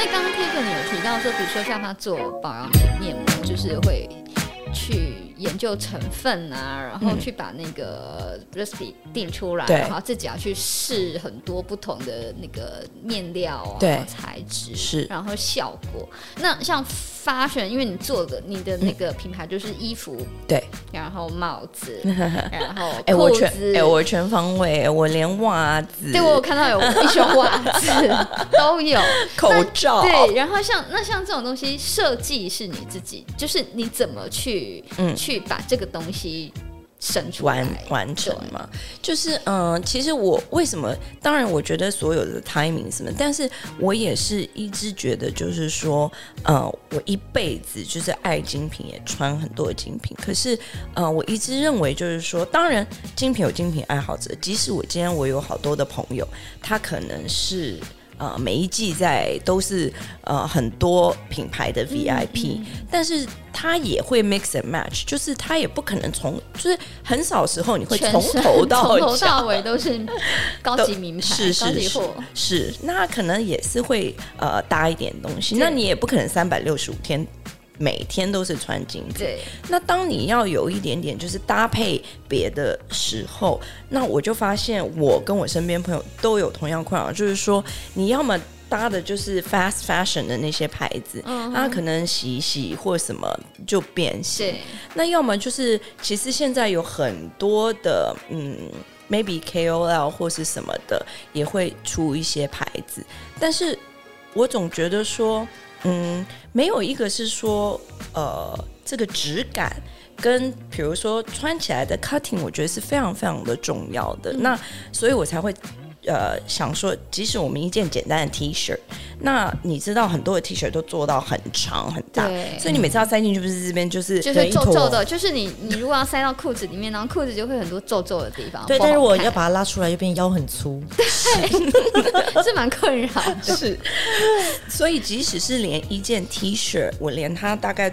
那刚刚 Tiffany 有提到说，比如说像他做保养品面膜，就是会去。研究成分啊，然后去把那个 recipe 定出来，嗯、然后自己要去试很多不同的那个面料啊、材质是，然后效果。那像 fashion，因为你做的你的那个品牌就是衣服，对，然后帽子，然后哎我全哎我全方位，我连袜子，对我有看到有 一双袜子都有，口罩，对，然后像那像这种东西设计是你自己，就是你怎么去嗯。去把这个东西生出完完成嘛？就是嗯、呃，其实我为什么？当然，我觉得所有的 timing 什么，但是我也是一直觉得，就是说，呃，我一辈子就是爱精品，也穿很多的精品。可是，呃，我一直认为，就是说，当然，精品有精品爱好者。即使我今天我有好多的朋友，他可能是。呃，每一季在都是呃很多品牌的 VIP，嗯嗯，但是他也会 mix and match，就是他也不可能从，就是很少时候你会从头到从头到尾都是 高级名牌，是是是，是，是，那可能也是会呃搭一点东西，那你也不可能三百六十五天。每天都是穿精品，对。那当你要有一点点就是搭配别的时候，那我就发现我跟我身边朋友都有同样困扰，就是说你要么搭的就是 fast fashion 的那些牌子，嗯，它可能洗一洗或什么就变形。那要么就是其实现在有很多的嗯，maybe KOL 或是什么的也会出一些牌子，但是我总觉得说。嗯，没有一个是说，呃，这个质感跟比如说穿起来的 cutting，我觉得是非常非常的重要的。那所以我才会。呃，想说，即使我们一件简单的 T 恤，那你知道很多的 T 恤都做到很长很大，所以你每次要塞进去，不是这边就是就是皱皱的，就是你你如果要塞到裤子里面，然后裤子就会很多皱皱的地方。对，但是我要把它拉出来，又变腰很粗，对，是蛮困扰的。是，所以即使是连一件 T 恤，我连它大概。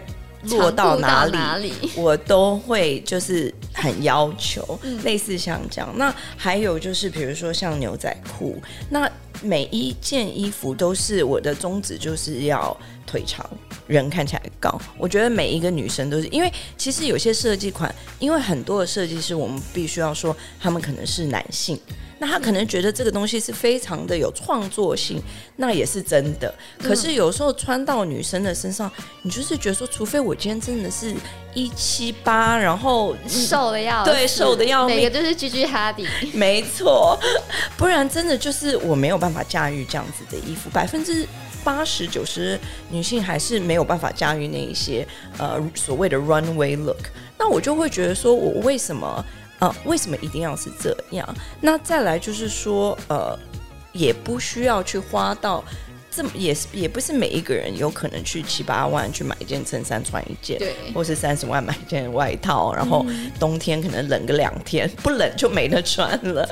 落到哪里，哪里我都会就是很要求，嗯、类似像这样。那还有就是，比如说像牛仔裤，那每一件衣服都是我的宗旨，就是要腿长，人看起来高。我觉得每一个女生都是，因为其实有些设计款，因为很多的设计师，我们必须要说，他们可能是男性。那他可能觉得这个东西是非常的有创作性，那也是真的。可是有时候穿到女生的身上，你就是觉得说，除非我今天真的是一七八，然后瘦的要对瘦的要命，每个都是 Gigi Hadid，没错，不然真的就是我没有办法驾驭这样子的衣服。百分之八十九十女性还是没有办法驾驭那一些呃所谓的 runway look。那我就会觉得说，我为什么？啊、为什么一定要是这样？那再来就是说，呃，也不需要去花到这么，也是也不是每一个人有可能去七八万去买一件衬衫穿一件，对，或是三十万买一件外套，然后冬天可能冷个两天，不冷就没得穿了。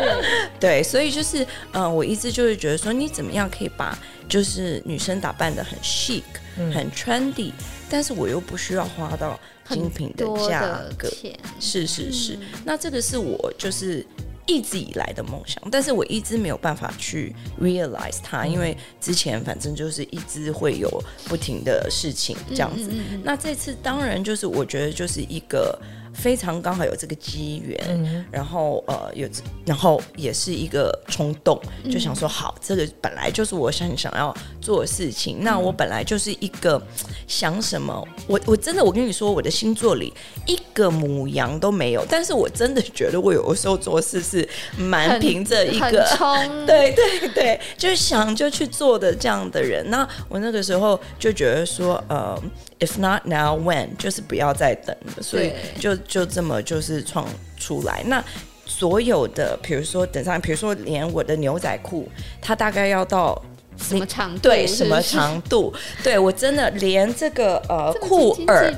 对，所以就是，呃，我一直就是觉得说，你怎么样可以把就是女生打扮的很 chic、嗯、很 trendy，但是我又不需要花到。精品的价格是是是，那这个是我就是一直以来的梦想，但是我一直没有办法去 realize 它，因为之前反正就是一直会有不停的事情这样子。那这次当然就是我觉得就是一个。非常刚好有这个机缘，嗯，然后呃有，然后也是一个冲动，就想说好，这个本来就是我想想要做的事情。那我本来就是一个想什么，我我真的我跟你说，我的星座里一个母羊都没有，但是我真的觉得我有的时候做事是蛮凭着一个冲，对对对，就想就去做的这样的人。那我那个时候就觉得说，呃。If not now, when？就是不要再等了，所以就就这么就是创出来。那所有的，比如说等上，比如说连我的牛仔裤，它大概要到什么长度？对，什么长度？对我真的连这个呃裤耳，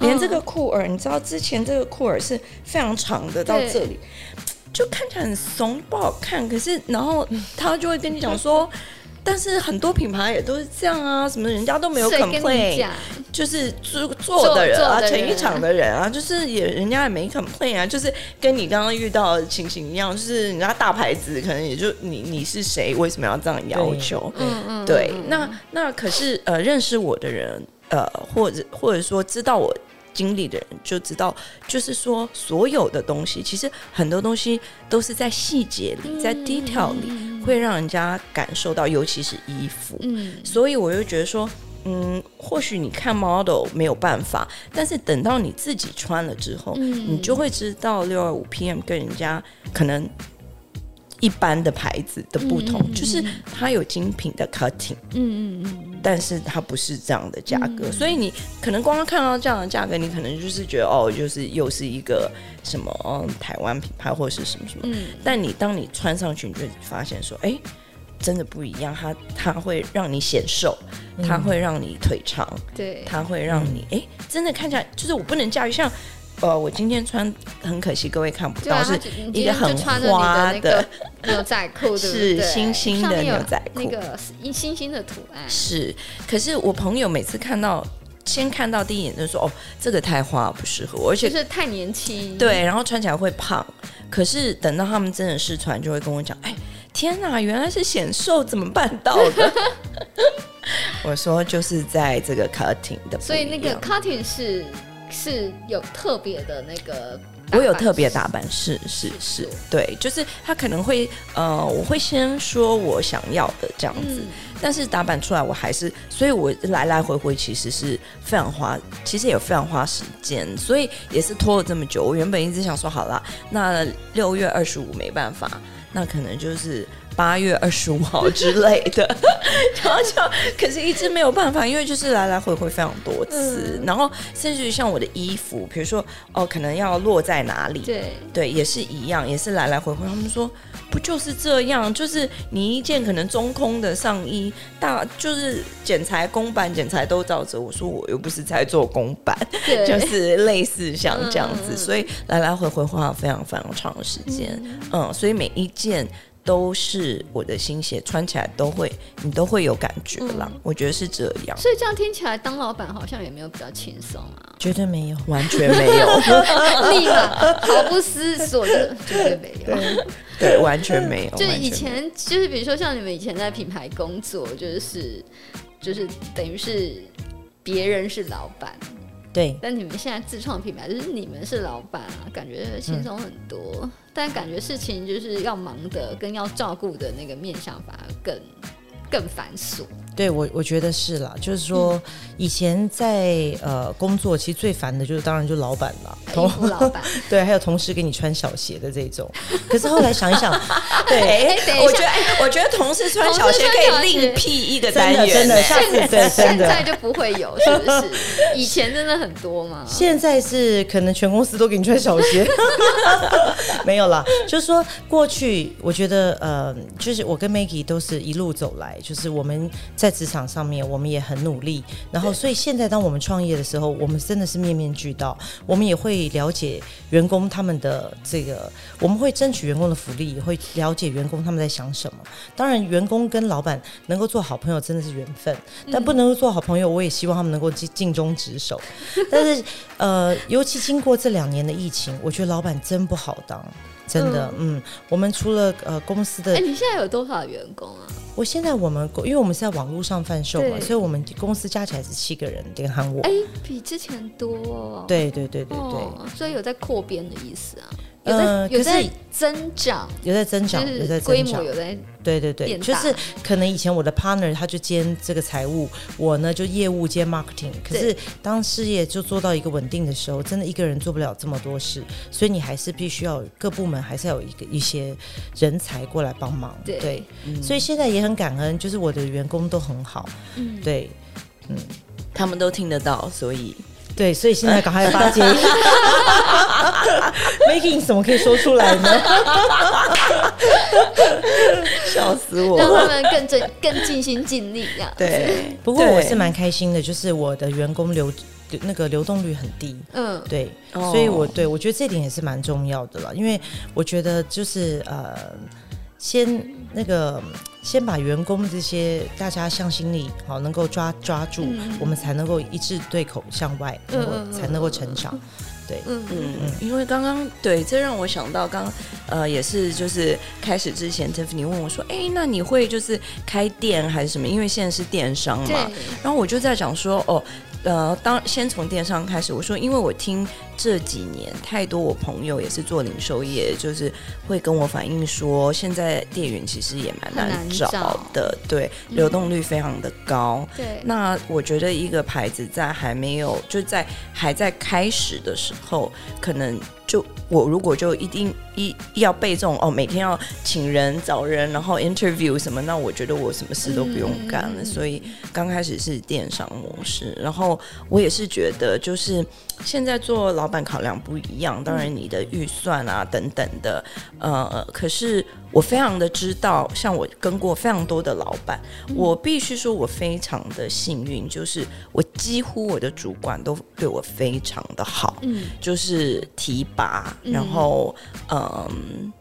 连这个裤耳，你知道之前这个裤耳是非常长的，到这里就看起来很怂，不好看。可是然后 他就会跟你讲说。但是很多品牌也都是这样啊，什么人家都没有 complain，就是做做的人啊，成衣厂的人啊，就是也人家也没 complain 啊，就是跟你刚刚遇到的情形一样，就是人家大牌子可能也就你你是谁，为什么要这样要求？嗯嗯，对，那那可是呃，认识我的人呃，或者或者说知道我。经历的人就知道，就是说，所有的东西，其实很多东西都是在细节里，在 detail 里，会让人家感受到，尤其是衣服。嗯，所以我就觉得说，嗯，或许你看 model 没有办法，但是等到你自己穿了之后，嗯，你就会知道六二五 PM 跟人家可能。一般的牌子的不同，嗯、就是它有精品的 cutting，嗯嗯嗯，但是它不是这样的价格，嗯、所以你可能光看到这样的价格，你可能就是觉得哦，就是又是一个什么、哦、台湾品牌或者是什么什么，嗯、但你当你穿上去，你就发现说，哎，真的不一样，它它会让你显瘦，它会让你腿长，对、嗯，它会让你哎，真的看起来就是我不能驾驭像。呃，我今天穿很可惜，各位看不到，是一个很花的牛仔裤，是星星的牛仔裤，那个星星的图案是。可是我朋友每次看到，先看到第一眼就说：“哦，这个太花不适合我，而且是太年轻。”对，然后穿起来会胖。可是等到他们真的试穿，就会跟我讲：“哎，天哪，原来是显瘦，怎么办到的？” 我说：“就是在这个 cutting 的，所以那个 cutting 是。”是有特别的那个，我有特别打扮，是是是，对，就是他可能会呃，我会先说我想要的这样子，嗯、但是打扮出来我还是，所以我来来回回其实是非常花，其实也非常花时间，所以也是拖了这么久。我原本一直想说好了，那六月二十五没办法，那可能就是。八月二十五号之类的，然后就可是一直没有办法，因为就是来来回回非常多次，嗯、然后甚至于像我的衣服，比如说哦，可能要落在哪里，对。对，也是一样，也是来来回回。他们说不就是这样，就是你一件可能中空的上衣，大就是剪裁公版剪裁都照着。我说我又不是在做公版，对。就是类似像这样子，嗯、所以来来回回花了非常非常长的时间，嗯，嗯，所以每一件。都是我的新鞋，穿起来都会，你都会有感觉啦。嗯、我觉得是这样，所以这样听起来，当老板好像也没有比较轻松啊，绝对没有，完全没有，立马毫不思索的，绝对没有，对，对，完全没有。就是以前，就是比如说像你们以前在品牌工作，就是就是等于是别人是老板。对，但你们现在自创品牌，就是你们是老板啊，感觉轻松很多。但感觉事情就是要忙的，跟要照顾的那个面向反而更更繁琐。对我，我觉得是啦，就是说以前在呃工作，其实最烦的就是当然就老板了，同老板对，还有同事给你穿小鞋的这种。可是后来想一想，对，我觉得我觉得同事穿小鞋可以另辟一个单元，真的，下次对，现在就不会有，是不是？以前真的很多嘛，现在是可能全公司都给你穿小鞋，没有啦，就是说过去我觉得呃，就是我跟 Maggie 都是一路走来，就是我们在。在职场上面，我们也很努力。然后，所以现在当我们创业的时候，我们真的是面面俱到。我们也会了解员工他们的这个，我们会争取员工的福利，也会了解员工他们在想什么。当然，员工跟老板能够做好朋友真的是缘分，但不能够做好朋友，我也希望他们能够尽尽忠职守。但是，呃，尤其经过这两年的疫情，我觉得老板真不好当。真的，嗯，嗯，我们除了呃公司的，哎，你现在有多少员工啊？我现在我们因为我们是在网络上贩售嘛，所以我们公司加起来是七个人，连喊我，哎，比之前多哦。对对对对对，哦，所以有在扩编的意思啊。呃，有在增长，有在增长，有在规模，有在对对对，就是可能以前我的 partner 他就兼这个财务，我呢就业务兼 marketing。可是当事业就做到一个稳定的时候，真的一个人做不了这么多事，所以你还是必须要各部门还是要有一个一些人才过来帮忙。对，所以现在也很感恩，就是我的员工都很好。嗯，对，嗯，他们都听得到，所以。对，所以现在赶快要巴结，Making 怎么可以说出来呢？笑死我！让他们更尽更尽心尽力这样。对，不过我是蛮开心的，就是我的员工流那个流动率很低。嗯，对，所以我对我觉得这点也是蛮重要的了，因为我觉得就是呃。先那个先把员工这些大家向心力好能够抓抓住，嗯、我们才能够一致对口向外，才能够成长。对，嗯嗯嗯，因为刚刚对，这让我想到刚呃也是就是开始之前，Tiffany 问我说，哎，那你会就是开店还是什么？因为现在是电商嘛，然后我就在讲说，哦。呃，当先从电商开始，我说，因为我听这几年太多我朋友也是做零售业，就是会跟我反映说，现在店员其实也蛮难找的，找对，流动率非常的高。对、嗯，那我觉得一个牌子在还没有就在还在开始的时候，可能。就我如果就一定一要背这种哦，每天要请人找人，然后 interview 什么，那我觉得我什么事都不用干了。嗯、所以刚开始是电商模式，然后我也是觉得，就是现在做老板考量不一样，当然你的预算啊等等的，呃，可是。我非常的知道，像我跟过非常多的老板，嗯、我必须说，我非常的幸运，就是我几乎我的主管都对我非常的好，嗯，就是提拔，然后嗯，嗯，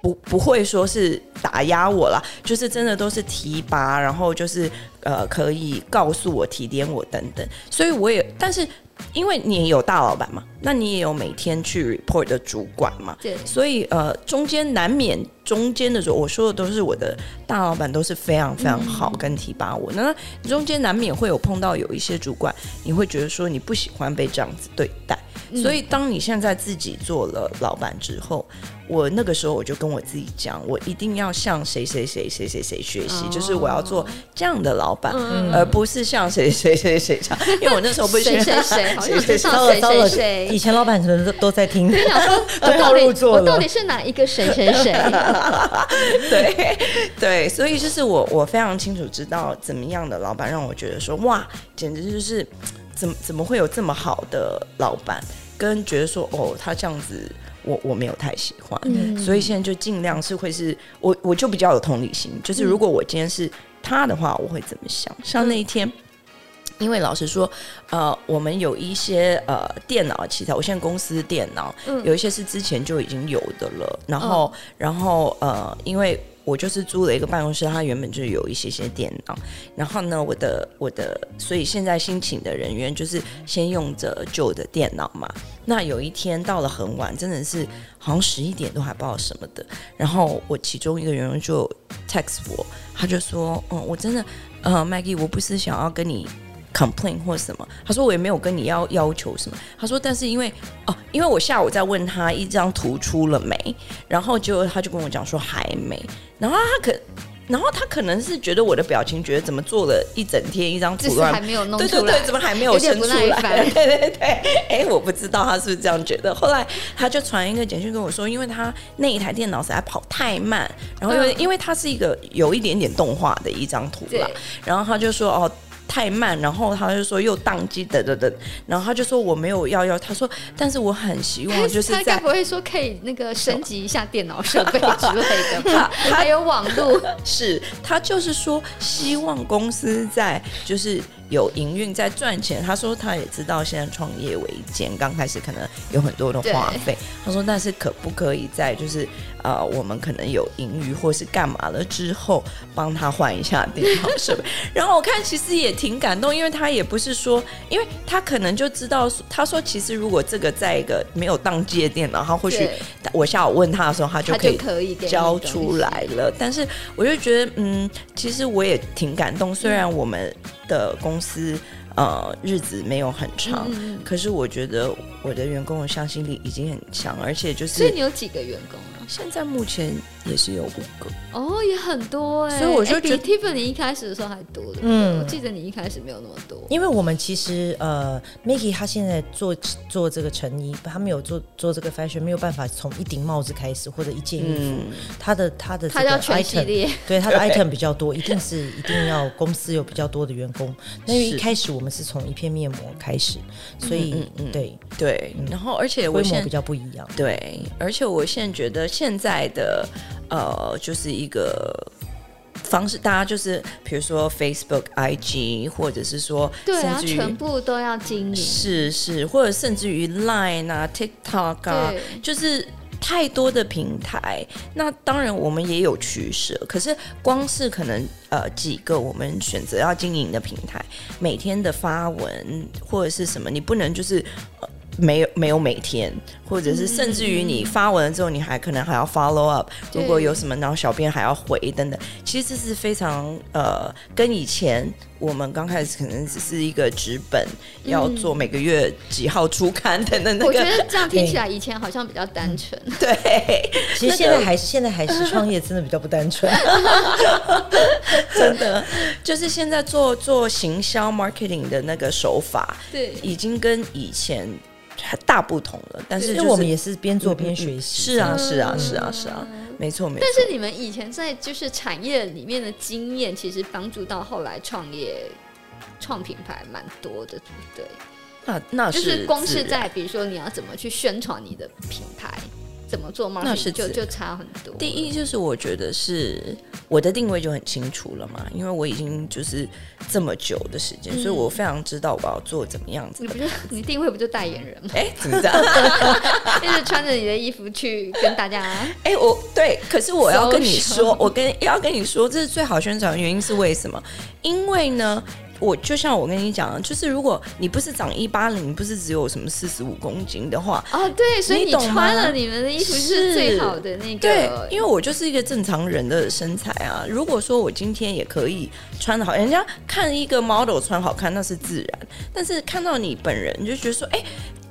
不不会说是打压我啦，就是真的都是提拔，然后就是呃可以告诉我提点我等等，所以我也，但是。因为你也有大老板嘛，那你也有每天去 report 的主管嘛，对，所以呃，中间难免中间的时候，我说的都是我的大老板都是非常非常好跟提拔我，那中间难免会有碰到有一些主管，你会觉得说你不喜欢被这样子对待。所以，当你现在自己做了老板之后，我那个时候我就跟我自己讲，我一定要向谁谁谁谁谁谁学习，就是我要做这样的老板，而不是像谁谁谁谁这样。因为我那时候不是谁谁谁，谁 谁谁谁，以前老板可能都都在听，都要入座了。我到底是哪一个谁谁谁？对对，所以就是我我非常清楚知道怎么样的老板让我觉得说哇，简直就是怎么怎么会有这么好的老板。跟觉得说哦，他这样子我我没有太喜欢，嗯、所以现在就尽量是会是我我就比较有同理心，就是如果我今天是他的话，我会怎么想？嗯、像那一天，因为老实说，呃，我们有一些呃电脑器材，我现在公司电脑、嗯、有一些是之前就已经有的了，然后、哦、然后呃，因为。我就是租了一个办公室，它原本就有一些些电脑，然后呢，我的我的，所以现在新请的人员就是先用着旧的电脑嘛。那有一天到了很晚，真的是好像十一点都还不知道什么的，然后我其中一个员工就 text 我，他就说：“嗯，我真的，呃，Maggie，我不是想要跟你。” Complain 或什么？他说我也没有跟你要要求什么。他说，但是因为哦，因为我下午在问他一张图出了没，然后就他就跟我讲说还没。然后他可，然后他可能是觉得我的表情，觉得怎么做了一整天一张图还没有弄出来，对对对，怎么还没有生出来？对 对对，哎，我不知道他是不是这样觉得。后来他就传一个简讯跟我说，因为他那一台电脑实在跑太慢，然后因为、嗯、因为它是一个有一点点动画的一张图了，然后他就说哦。太慢，然后他就说又宕机，等等等，然后他就说我没有要要，他说但是我很希望就是在他该不会说可以那个升级一下电脑设备之类的吧？还有网络，是他就是说希望公司在就是。有营运在赚钱，他说他也知道现在创业维艰，刚开始可能有很多的花费。他说，但是可不可以在就是呃，我们可能有盈余或是干嘛了之后，帮他换一下电脑设备。然后我看其实也挺感动，因为他也不是说，因为他可能就知道，他说其实如果这个在一个没有当机的电脑，他或许我下午问他的时候，他就可以交出来了。但是我就觉得，嗯，其实我也挺感动，虽然我们。的公司呃日子没有很长，嗯、可是我觉得我的员工的向心力已经很强，而且就是所以你有几个员工啊？现在目前也是有五个。哦，也很多哎、欸，所以我就觉得、欸、比 Tiffany 一开始的时候还多的，嗯，我记得你一开始没有那么多，因为我们其实呃，Maggie 他现在做做这个成衣，他没有做做这个 fashion，没有办法从一顶帽子开始或者一件衣服，嗯、他的他的他叫全系列，对他的 item 比较多，一定是一定要公司有比较多的员工，那因为一开始我们是从一片面膜开始，所以嗯嗯对对，然后而且规模比较不一样，对，而且我现在觉得。现在的呃，就是一个方式，大家就是比如说 Facebook、IG，或者是说，对啊，全部都要经营，是是，或者甚至于 Line 啊、TikTok 啊，就是。太多的平台，那当然我们也有取舍。可是光是可能呃几个我们选择要经营的平台，每天的发文或者是什么，你不能就是。呃没有没有每天，或者是甚至于你发文了之后，你还可能还要 follow up，如果有什么，然后小编还要回等等。其实这是非常呃，跟以前我们刚开始可能只是一个纸本，要做每个月几号出刊等等。我觉得这样 听起来以前好像比较单纯。对，其实现在还是现在还是创业真的比较不单纯。真的，就是现在做做行销 marketing 的那个手法，对，已经跟以前。大不同了，但是、就是、我们也是边做边学习、嗯。是啊，是啊，是啊，是啊，没错，没错。但是你们以前在就是产业里面的经验，其实帮助到后来创业、创品牌蛮多的，对不对？那那是就是光是在比如说你要怎么去宣传你的品牌。怎么做吗？那是就就差很多。第一就是我觉得是我的定位就很清楚了嘛，因为我已经就是这么久的时间，嗯、所以我非常知道我要做怎么样子。你不是你定位不就代言人吗？哎，怎么这样？一直穿着你的衣服去跟大家。哎，我对，可是我要跟你说，我跟要跟你说，这是最好宣传的原因是为什么？因为呢。我就像我跟你讲，就是如果你不是长一八零，不是只有什么四十五公斤的话，哦，对，所以你穿了你们的衣服是最好的那个。对，因为我就是一个正常人的身材啊。如果说我今天也可以穿的好，人家看一个 model 穿好看那是自然，但是看到你本人，你就觉得说，哎。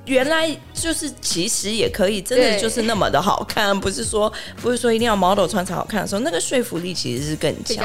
原来就是，其实也可以，真的就是那么的好看，不是说不是说一定要 model 穿才好看的时候，那个说服力其实是更强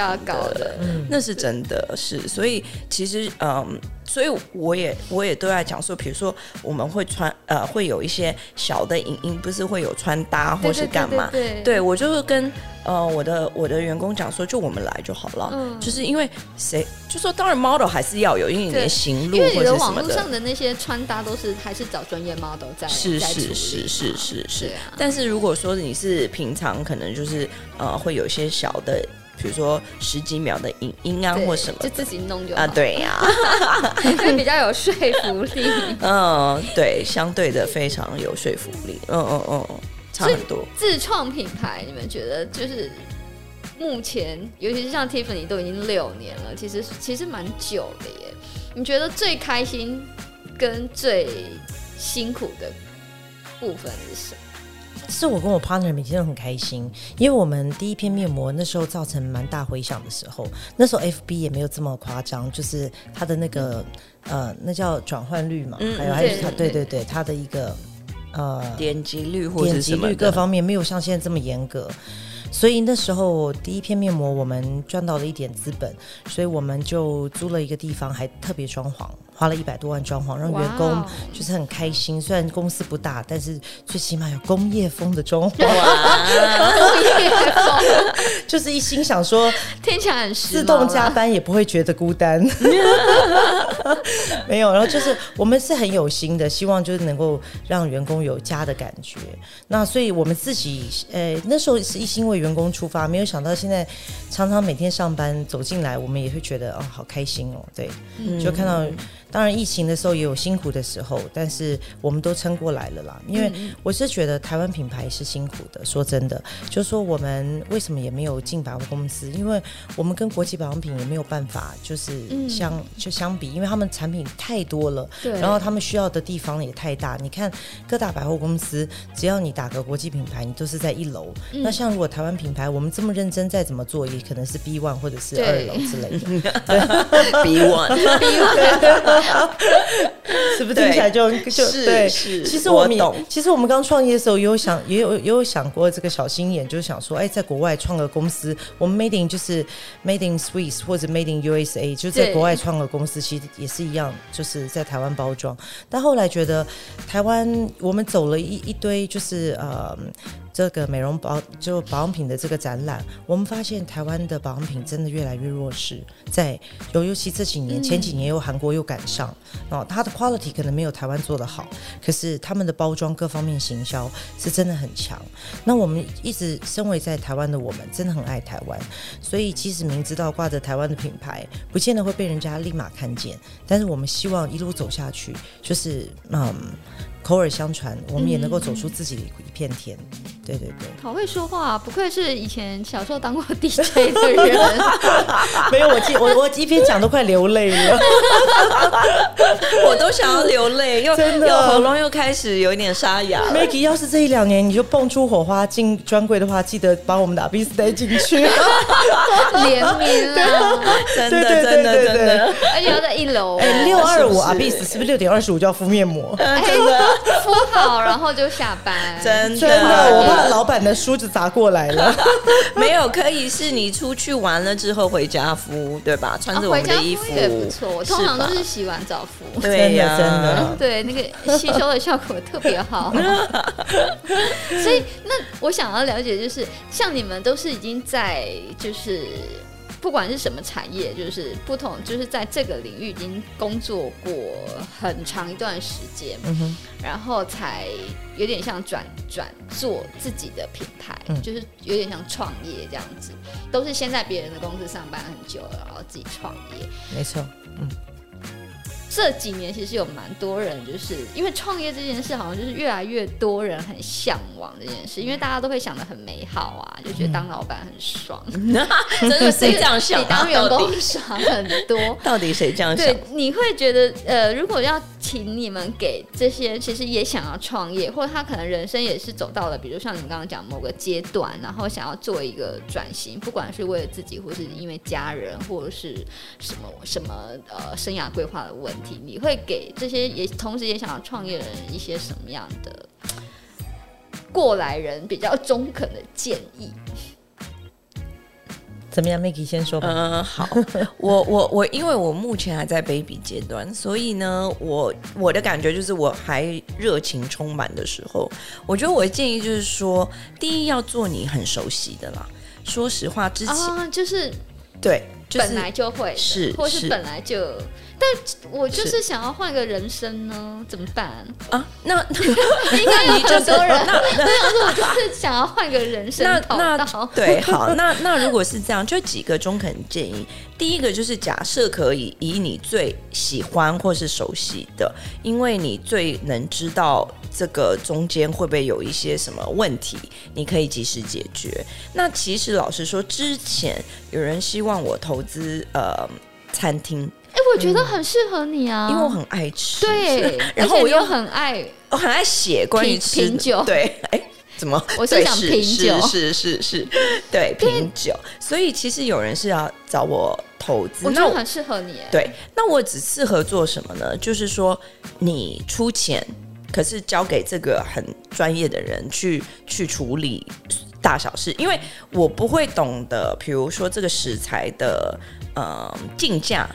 的，那是真的是，所以其实嗯。所以我也我也都在讲说，比如说我们会穿呃会有一些小的影音，不是会有穿搭或是干嘛？对，对，对，对，对我就是跟呃我的我的员工讲说，就我们来就好了。嗯，就是因为谁就说当然 model 还是要有，因为你的行路或者网络上的那些穿搭都是还是找专业 model 在是是是是是是。但是如果说你是平常可能就是呃会有一些小的。比如说十几秒的影音啊，或什么，就自己弄就好啊，对呀，会比较有说服力。嗯，对，相对的非常有说服力。嗯嗯嗯，差很多。自创品牌，你们觉得就是目前，尤其是像 Tiffany 都已经六年了，其实其实蛮久的耶。你觉得最开心跟最辛苦的部分是什么？是我跟我 partner 每天都很开心，因为我们第一篇面膜那时候造成蛮大回响的时候，那时候 FB 也没有这么夸张，就是它的那个呃，那叫转换率嘛，嗯、还有还有它，对对对，它的一个呃点击率或者点击率各方面没有像现在这么严格。所以那时候第一片面膜，我们赚到了一点资本，所以我们就租了一个地方，还特别装潢，花了一百多万装潢，让员工就是很开心。虽然公司不大，但是最起码有工业风的装潢。哇 工业风，就是一心想说，听起来很自动加班也不会觉得孤单。没有，然后就是我们是很有心的，希望就是能够让员工有家的感觉。那所以我们自己，呃，那时候是一心为。员工出发，没有想到现在常常每天上班走进来，我们也会觉得哦，好开心哦，对，嗯、就看到。当然，疫情的时候也有辛苦的时候，但是我们都撑过来了啦。因为我是觉得台湾品牌是辛苦的，说真的，就是说我们为什么也没有进百货公司？因为我们跟国际保养品也没有办法，就是相、嗯、就相比，因为他们产品太多了，对，然后他们需要的地方也太大。你看各大百货公司，只要你打个国际品牌，你都是在一楼。嗯、那像如果台湾品牌，我们这么认真，再怎么做，也可能是 B one 或者是二楼之类的。对，B one，B one。是不是听起来就就是对？是，其实我们我其实我们刚创业的时候也有想，也有也有想过这个小心眼，就是想说，哎，在国外创个公司，我们 Made in 就是 Made in Swiss 或者 Made in USA，就在国外创个公司，其实也是一样，就是在台湾包装。但后来觉得台湾，我们走了一一堆，就是呃。这个美容保就保养品的这个展览，我们发现台湾的保养品真的越来越弱势，在尤尤其这几年，前几年又韩国又赶上，哦，它的 quality 可能没有台湾做得好，可是他们的包装各方面行销是真的很强。那我们一直身为在台湾的我们，真的很爱台湾，所以即使明知道挂着台湾的品牌，不见得会被人家立马看见，但是我们希望一路走下去，就是嗯。口耳相传，我们也能够走出自己的一片天。对对对，好会说话，不愧是以前小时候当过 DJ 的人。没有，我记我我一边讲都快流泪了，我都想要流泪，又真的喉咙又开始有一点沙哑。Maggie，要是这一两年你就蹦出火花进专柜的话，记得把我们的阿比斯带进去，联名啊！真的真的真的，而且要在一楼。哎，六二五阿比斯是不是六点二十五就要敷面膜？真的 敷好，然后就下班。真的，我怕。老板的梳子砸过来了，没有，可以是你出去玩了之后回家敷，对吧？穿着我们的衣服也不错。我通常都是洗完澡敷，对呀，真的，对那个吸收的效果特别好。所以，那我想要了解，就是像你们都是已经在，就是。不管是什么产业，就是不同，就是在这个领域已经工作过很长一段时间，然后才有点像转转做自己的品牌，嗯，就是有点像创业这样子，都是先在别人的公司上班很久了，然后自己创业，没错，嗯。这几年其实有蛮多人，就是因为创业这件事，好像就是越来越多人很向往这件事，因为大家都会想的很美好啊，就觉得当老板很爽。嗯、真的谁这样想？比当员工爽很多。到底谁这样想？对，你会觉得呃，如果要请你们给这些其实也想要创业，或者他可能人生也是走到了，比如像你刚刚讲某个阶段，然后想要做一个转型，不管是为了自己，或是因为家人，或者是什么什么呃生涯规划的问题。你会给这些也同时也想要创业的人一些什么样的过来人比较中肯的建议？怎么样，Maggie 先说吧。嗯，好，我我我，因为我目前还在 baby 阶段，所以呢，我我的感觉就是我还热情充满的时候，我觉得我的建议就是说，第一要做你很熟悉的啦。说实话，之前、哦、就是对。本来就会是，或是本来就，但我就是想要换个人生呢，怎么办啊？那 应该有很多人，那 要是我就是想要换个人生那那对，好，那那如果是这样，就几个中肯建议。第一个就是假设可以以你最喜欢或是熟悉的，因为你最能知道这个中间会不会有一些什么问题，你可以及时解决。那其实老实说，之前有人希望我投资呃餐厅，哎、欸，我觉得很适合你啊，因为我很爱吃，对，然后我又很爱，我很爱写关于品酒，对，哎。怎么？我是想品酒，是是是是，对，品酒。所以其实有人是要找我投资，我觉得很适合你。对，那我只适合做什么呢？就是说你出钱，可是交给这个很专业的人去去处理大小事，因为我不会懂得，比如说这个食材的呃进价，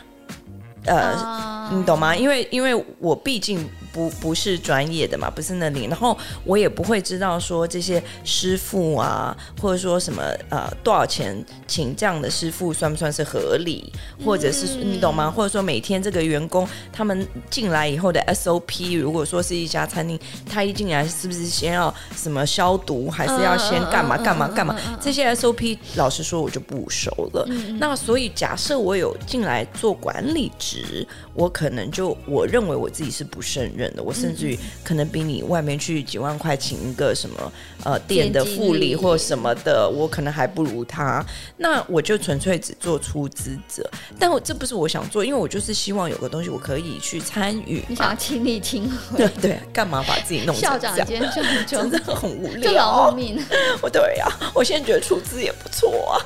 呃，uh... 你懂吗？因为因为我毕竟。不不是专业的嘛，不是那里，然后我也不会知道说这些师傅啊，或者说什么呃多少钱请这样的师傅算不算是合理，或者是你懂吗？或者说每天这个员工他们进来以后的 SOP，如果说是一家餐厅，他一进来是不是先要什么消毒，还是要先干嘛干嘛干嘛？这些 SOP 老实说我就不熟了。那所以假设我有进来做管理职，我可能就我认为我自己是不胜任。我甚至于可能比你外面去几万块请一个什么呃店的副理或什么的，我可能还不如他。那我就纯粹只做出资者，但我这不是我想做，因为我就是希望有个东西我可以去参与。你想要亲力亲为？对 对，干嘛把自己弄？校长兼这样 真的很无聊。劳命。我 对呀、啊，我现在觉得出资也不错啊。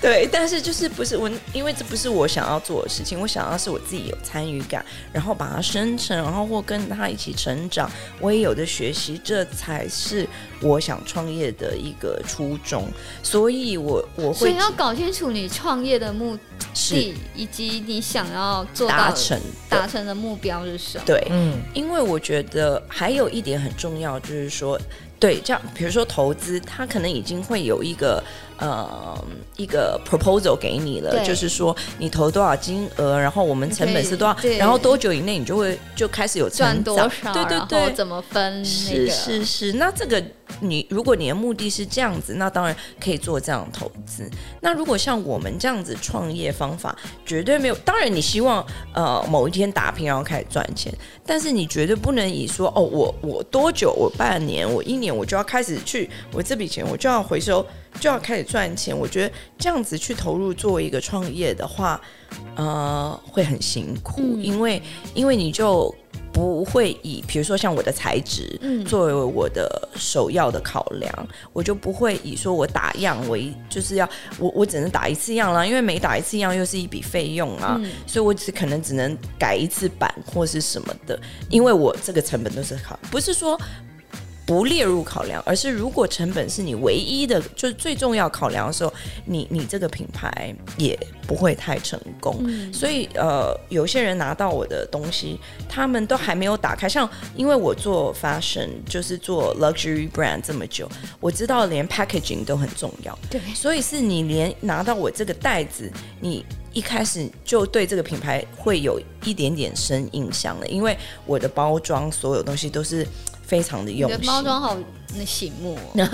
对，但是就是不是我，因为这不是我想要做的事情，我想要是我自己有参与感，然后把它生成，然后或跟他一起成长，我也有的学习，这才是我想创业的一个初衷。所以我，我我会所以要搞清楚你创业的目的，以及你想要做达成达成的目标是什么。对，嗯，因为我觉得还有一点很重要，就是说。对，这样比如说投资，他可能已经会有一个呃一个 proposal 给你了，就是说你投多少金额，然后我们成本是多少，然后多久以内你就会就开始有成多少，对对对，怎么分、那个？是是是，那这个你如果你的目的是这样子，那当然可以做这样的投资。那如果像我们这样子创业方法，绝对没有。当然，你希望呃某一天打拼，然后开始赚钱，但是你绝对不能以说哦，我我多久，我半年，我一年，我就要开始去，我这笔钱我就要回收，就要开始赚钱。我觉得这样子去投入做一个创业的话，呃，会很辛苦，嗯、因为因为你就。不会以比如说像我的材质作为我的首要的考量，嗯、我就不会以说我打样为就是要我我只能打一次样啦，因为每打一次样又是一笔费用啊，嗯、所以我只可能只能改一次版或是什么的，因为我这个成本都是考，不是说。不列入考量，而是如果成本是你唯一的，就是最重要考量的时候，你你这个品牌也不会太成功。嗯、所以呃，有些人拿到我的东西，他们都还没有打开。像因为我做 fashion，就是做 luxury brand 这么久，我知道连 packaging 都很重要。对，所以是你连拿到我这个袋子，你一开始就对这个品牌会有一点点深印象了，因为我的包装所有东西都是。非常的用心，包装好那醒目，那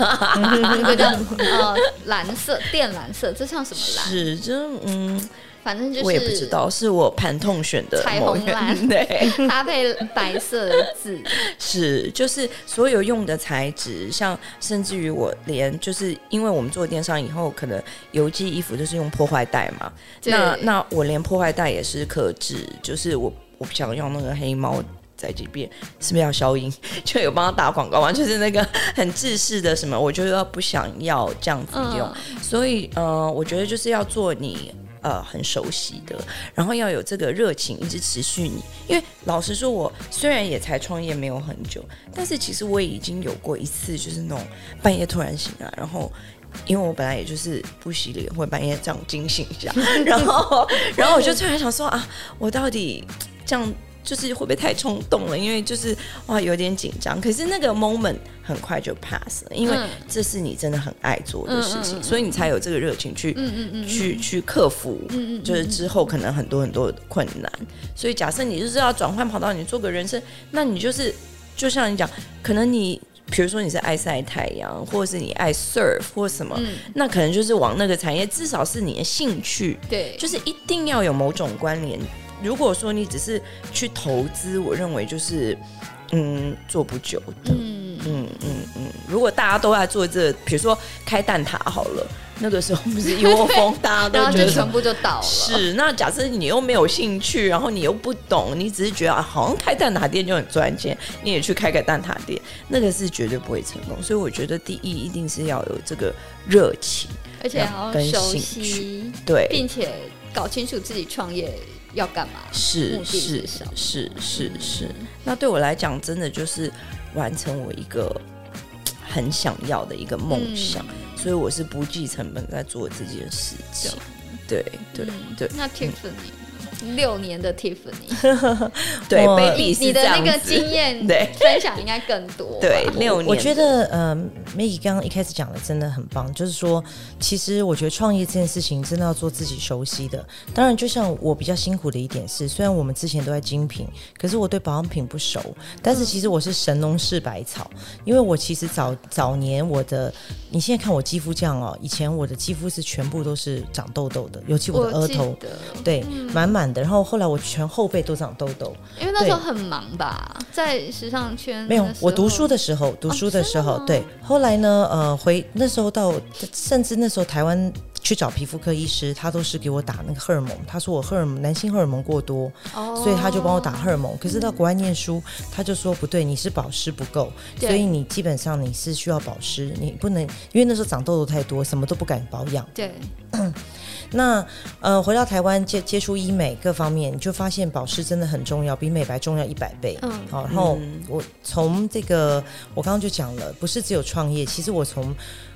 个叫呃蓝色靛蓝色，这像什么蓝？是这嗯，反正就是我也不知道，是我盘痛选的彩虹蓝，对，搭配白色的字，是就是所有用的材质，像甚至于我连就是因为我们做电商以后，可能邮寄衣服就是用破坏袋嘛，那那我连破坏袋也是克制，就是我我不想用那个黑猫。再几遍，是不是要消音？就有帮他打广告完全是那个很自私的什么，我就要不想要这样子用。嗯、所以呃，我觉得就是要做你呃很熟悉的，然后要有这个热情一直持续你。因为老实说，我虽然也才创业没有很久，但是其实我也已经有过一次，就是那种半夜突然醒来，然后因为我本来也就是不洗脸，会半夜这样惊醒一下，然后然后我就突然想说啊，我到底这样。就是会不会太冲动了？因为就是哇，有点紧张。可是那个 moment 很快就 pass 了，因为这是你真的很爱做的事情，嗯、所以你才有这个热情去、嗯嗯嗯、去去克服，就是之后可能很多很多的困难。所以假设你就是要转换跑道，你做个人生，那你就是就像你讲，可能你比如说你是爱晒太阳，或者是你爱 surf 或什么，嗯、那可能就是往那个产业，至少是你的兴趣，对，就是一定要有某种关联。如果说你只是去投资，我认为就是，嗯，做不久的。嗯嗯嗯嗯。如果大家都在做这，比如说开蛋挞好了，那个时候不是一窝蜂，大家都觉得全部就倒了。是，那假设你又没有兴趣，然后你又不懂，你只是觉得啊，好像开蛋挞店就很赚钱，你也去开个蛋挞店，那个是绝对不会成功。所以我觉得第一一定是要有这个热情，而且要熟悉，对，并且搞清楚自己创业。要干嘛？是是是是是是，那对我来讲，真的就是完成我一个很想要的一个梦想，嗯、所以我是不计成本在做这件事情。对对对，对，那 Tiffany。六年的 Tiffany，对，Baby 你的那个经验对分享应该更多。对，六年，我觉得呃，Maggie 刚刚一开始讲的真的很棒，就是说，其实我觉得创业这件事情真的要做自己熟悉的。当然，就像我比较辛苦的一点是，虽然我们之前都在精品，可是我对保养品不熟。但是其实我是神农氏百草，因为我其实早早年我的，你现在看我肌肤这样哦，以前我的肌肤是全部都是长痘痘的，尤其我的额头，对，满满。然后后来我全后背都长痘痘，因为那时候很忙吧，在时尚圈。没有，我读书的时候，读书的时候，哦、对。后来呢，呃，回那时候到，甚至那时候台湾去找皮肤科医师，他都是给我打那个荷尔蒙。他说我荷尔蒙男性荷尔蒙过多，哦、所以他就帮我打荷尔蒙。可是到国外念书，他就说不对，你是保湿不够，所以你基本上你是需要保湿，你不能因为那时候长痘痘太多，什么都不敢保养。对。那呃，回到台湾接接触医美各方面，你就发现保湿真的很重要，比美白重要一百倍。嗯，好，然后我从这个我刚刚就讲了，不是只有创业，其实我从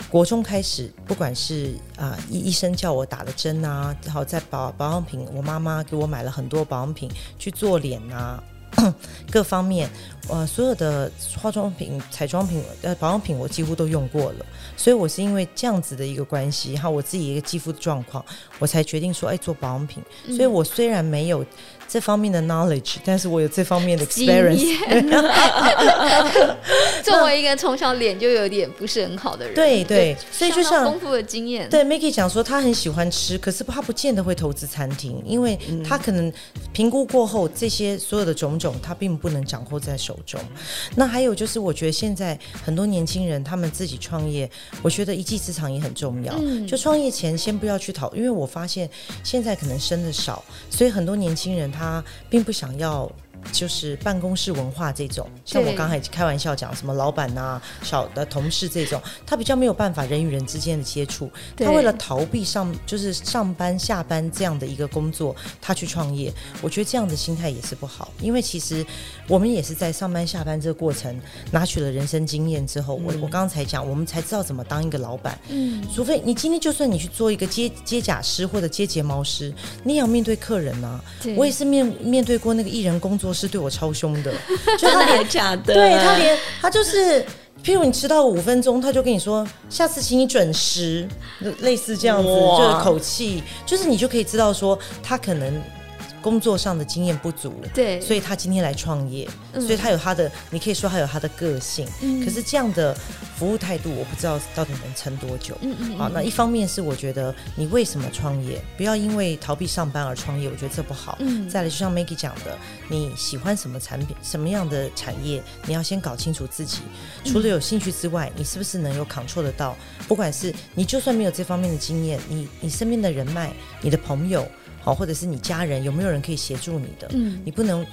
国中开始，不管是啊、呃、医生叫我打的针啊，然后在保保养品，我妈妈给我买了很多保养品去做脸啊。各方面，呃，所有的化妆品、彩妆品、呃，保养品，我几乎都用过了。所以我是因为这样子的一个关系，然后我自己一个肌肤的状况，我才决定说，哎，做保养品。所以我虽然没有。这方面的 knowledge，但是我有这方面的 experience。作为一个从小脸就有点不是很好的人，对对，所以就像丰富的经验。对，Maggie 讲说他很喜欢吃，可是他不见得会投资餐厅，因为他可能评估过后，这些所有的种种，他并不能掌握在手中。那还有就是，我觉得现在很多年轻人他们自己创业，我觉得一技之长也很重要。嗯、就创业前先不要去讨，因为我发现现在可能生的少，所以很多年轻人他。并不想要。就是办公室文化这种，像我刚才开玩笑讲什么老板呐、啊、小的同事这种，他比较没有办法人与人之间的接触。他为了逃避上就是上班下班这样的一个工作，他去创业。我觉得这样的心态也是不好，因为其实我们也是在上班下班这个过程拿取了人生经验之后，我我刚刚才讲，我们才知道怎么当一个老板。嗯，除非你今天就算你去做一个接接甲师或者接睫毛师，你也要面对客人啊。我也是面面对过那个艺人工作。是对我超凶的，就他连假的，对他连他就是，譬如你迟到五分钟，他就跟你说下次请你准时，类似这样子，就是口气，就是你就可以知道说他可能。工作上的经验不足，对，所以他今天来创业，嗯，所以他有他的，你可以说他有他的个性，嗯，可是这样的服务态度，我不知道到底能撑多久。嗯嗯，好，那一方面是我觉得你为什么创业，不要因为逃避上班而创业，我觉得这不好。嗯，再来就像 Maggie 讲的，你喜欢什么产品，什么样的产业，你要先搞清楚自己，除了有兴趣之外，你是不是能有 control 得到？不管是你就算没有这方面的经验，你你身边的人脉，你的朋友。好，或者是你家人有没有人可以协助你的？嗯，你不能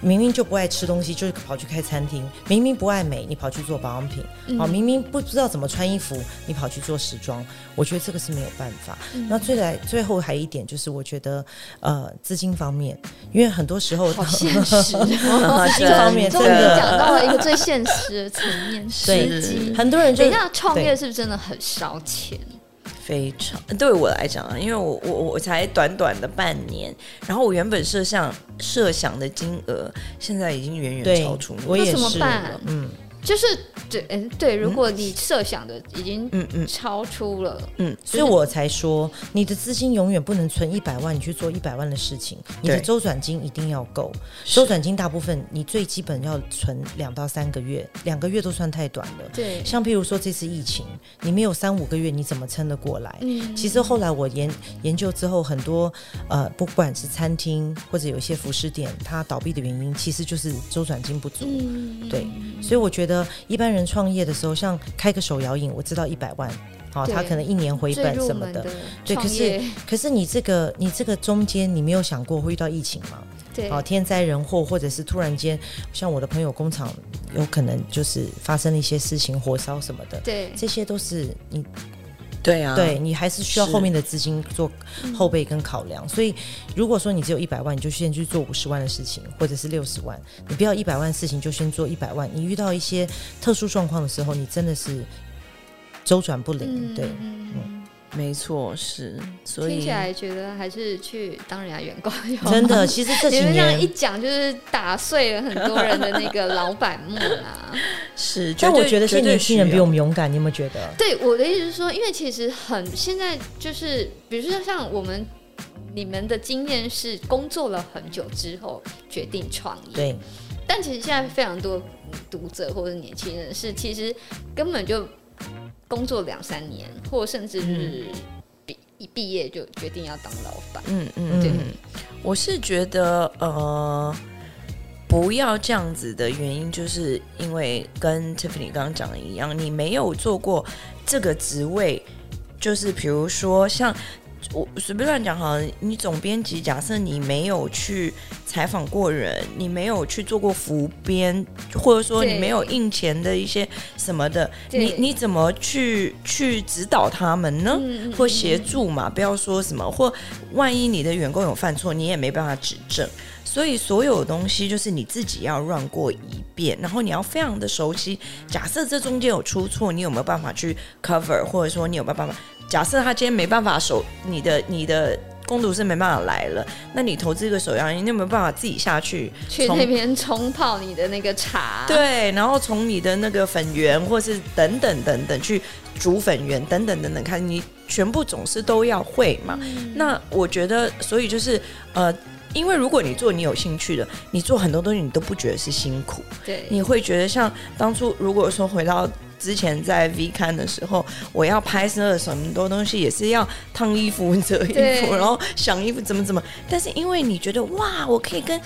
明明就不爱吃东西，就是跑去开餐厅；明明不爱美，你跑去做保养品。好，明明不知道怎么穿衣服，你跑去做时装。我觉得这个是没有办法。嗯、那最来最后还有一点就是，我觉得呃资金方面，因为很多时候好现 实，资金方面真的讲到了一个最现实的层面，资金。很多人就等一下创业是不是真的很烧钱？非常对我来讲啊，因为我我我才短短的半年，然后我原本设想设想的金额，现在已经远远超出，我也是，怎么办？嗯。就是对，嗯，对，如果你设想的已经嗯嗯超出了，嗯，所以我才说，你的资金永远不能存一百万，你去做一百万的事情，你的周转金一定要够。周转金大部分你最基本要存两到三个月，两个月都算太短了。对，像譬如说这次疫情，你没有三五个月，你怎么撑得过来？嗯，其实后来我研研究之后，很多呃，不管是餐厅或者有一些服饰店，它倒闭的原因其实就是周转金不足。嗯，对，所以我觉得。一般人创业的时候，像开个手摇饮，我知道一百万，好，他可能一年回本什么的，对。可是，可是你这个，你这个中间，你没有想过会遇到疫情吗？对，哦，天灾人祸，或者是突然间，像我的朋友工厂，有可能就是发生了一些事情，火烧什么的，对，这些都是你。对啊，对你还是需要后面的资金做后备跟考量，所以如果说你只有一百万，你就先去做五十万的事情，或者是六十万，你不要一百万的事情就先做一百万。你遇到一些特殊状况的时候，你真的是周转不灵。嗯、对，嗯。没错，是，所以听起来觉得还是去当人家员工。真的，其实这几年 你们这样一讲，就是打碎了很多人的那个老板梦啊。是，但我觉得现在年轻人比我们勇敢，你有没有觉得？对，我的意思是说，因为其实很现在就是，比如说像我们你们的经验是工作了很久之后决定创业，对。但其实现在非常多读者或者年轻人是，其实根本就。工作两三年，或甚至是毕一毕业就决定要当老板。嗯嗯，对。我是觉得呃，不要这样子的原因，就是因为跟 Tiffany 刚刚讲的一样，你没有做过这个职位，就是比如说像。我随便乱讲哈，你总编辑，假设你没有去采访过人，你没有去做过服编，或者说你没有印钱的一些什么的，你你怎么去去指导他们呢？嗯、或协助嘛？不要说什么，或万一你的员工有犯错，你也没办法指正。所以所有东西就是你自己要 run 过一遍，然后你要非常的熟悉。假设这中间有出错，你有没有办法去 cover，或者说你有没有办法？假设他今天没办法守你的你的攻读是没办法来了，那你投资一个手摇饮，你有没有办法自己下去去那边冲泡你的那个茶？对，然后从你的那个粉圆，或是等等等等去煮粉圆，等等等等，看你全部总是都要会嘛。嗯、那我觉得，所以就是呃。因为如果你做你有兴趣的，你做很多东西你都不觉得是辛苦，对，你会觉得像当初如果说回到之前在 V 刊的时候，我要拍摄什么多东西也是要烫衣服、折衣服，然后想衣服怎么怎么，但是因为你觉得哇，我可以跟。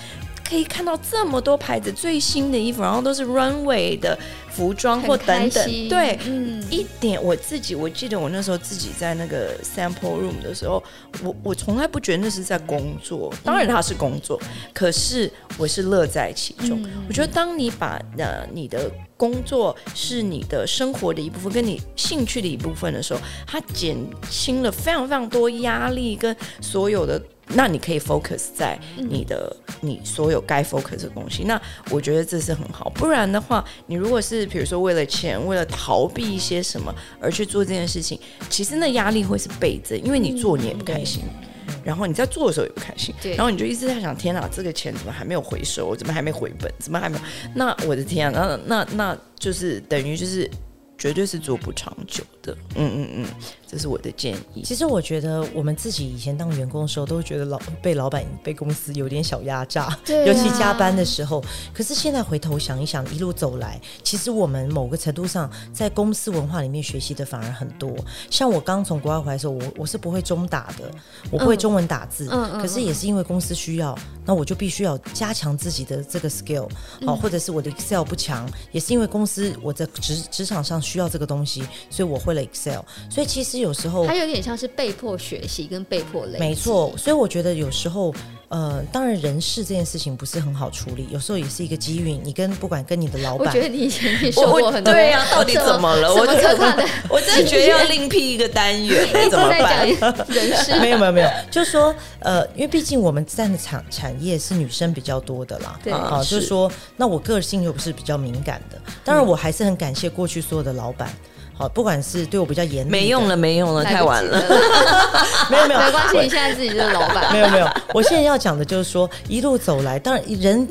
可以看到这么多牌子最新的衣服，然后都是 runway 的服装或等等，对，嗯，一点我自己，我记得我那时候自己在那个 sample room 的时候，我我从来不觉得那是在工作，当然它是工作，嗯、可是我是乐在其中。嗯、我觉得当你把呃你的工作是你的生活的一部分，跟你兴趣的一部分的时候，它减轻了非常非常多压力跟所有的。那你可以 focus 在你的、嗯、你所有该 focus 的东西。那我觉得这是很好。不然的话，你如果是比如说为了钱，为了逃避一些什么而去做这件事情，其实那压力会是倍增，因为你做你也不开心，嗯、然后你在做的时候也不开心，对然后你就一直在想：天哪，这个钱怎么还没有回收？怎么还没回本？怎么还没有？那我的天啊，那那那就是等于就是。绝对是做不长久的，嗯嗯嗯，这是我的建议。其实我觉得我们自己以前当员工的时候，都觉得老被老板、被公司有点小压榨，对啊、尤其加班的时候。可是现在回头想一想，一路走来，其实我们某个程度上在公司文化里面学习的反而很多。像我刚从国外回来的时候，我我是不会中打的，我不会中文打字，嗯、可是也是因为公司需要，那我就必须要加强自己的这个 skill，好，或者是我的 Excel 不强，也是因为公司我在职职场上。需要这个东西，所以我会了 Excel。所以其实有时候，它有点像是被迫学习跟被迫累。没错，所以我觉得有时候，呃，当然人事这件事情不是很好处理，有时候也是一个机遇。你跟不管跟你的老板，我觉得你以前你说过很多，对呀、啊，到底怎么了？我可怕的，我真的觉得要另辟一个单元，怎么办？人事 没有没有没有，就是说，呃，因为毕竟我们占的产产业是女生比较多的啦，对啊，就是说，那我个性又不是比较敏感的，当然我还是很感谢过去所有的老板。好，不管是对我比较严厉，没用了，没用了，太晚了。没有没有，没关系，你现在自己就是老板。没有没有，我现在要讲的就是说，一路走来，当然人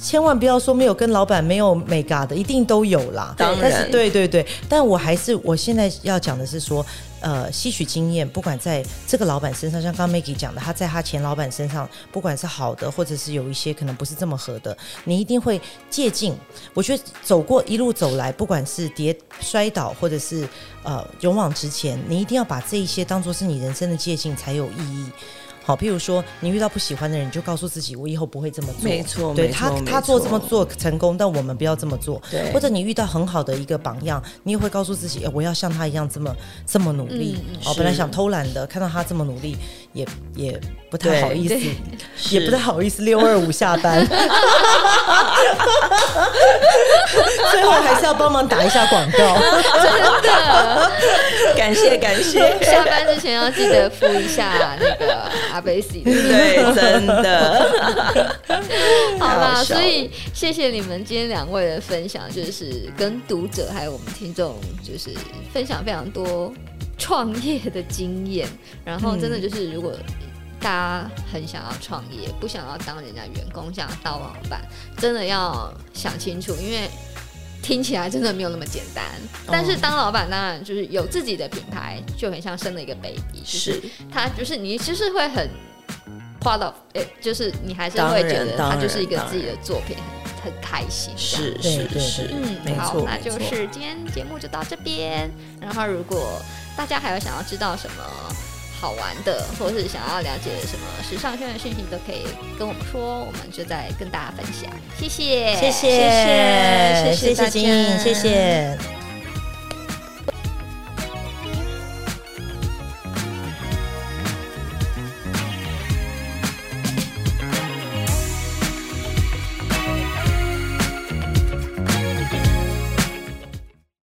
千万不要说没有跟老板没有美嘎的，一定都有啦。当然，但是对对对，但我还是我现在要讲的是说。呃，吸取经验，不管在这个老板身上，像刚 Maggie 讲的，他在他前老板身上，不管是好的，或者是有一些可能不是这么合的，你一定会借鉴。我觉得走过一路走来，不管是跌摔倒，或者是呃勇往直前，你一定要把这一些当做是你人生的借鉴才有意义。好，譬如说，你遇到不喜欢的人，你就告诉自己，我以后不会这么做。没错，对他他做这么做成功，但我们不要这么做。对，或者你遇到很好的一个榜样，你也会告诉自己，我要像他一样这么这么努力。哦，本来想偷懒的，看到他这么努力，也也不太好意思，也不太好意思六二五下班。最后还是要帮忙打一下广告，真的，感谢感谢。下班之前要记得敷一下那个。阿贝西对，真的，好吧，所以谢谢你们今天两位的分享，就是跟读者还有我们听众，就是分享非常多创业的经验。然后真的就是，如果大家很想要创业，不想要当人家员工，想要当老板，真的要想清楚，因为。听起来真的没有那么简单，但是当老板当然就是有自己的品牌，就很像生了一个 baby，是他就是你就是会很 proud of，哎，就是你还是会觉得他就是一个自己的作品，很很开心。是是是，嗯，好，那就是今天节目就到这边。然后如果大家还有想要知道什么，好玩的，或是想要了解什么时尚圈的讯息，都可以跟我们说，我们就再跟大家分享。谢谢，谢谢，谢谢，谢谢金，谢谢。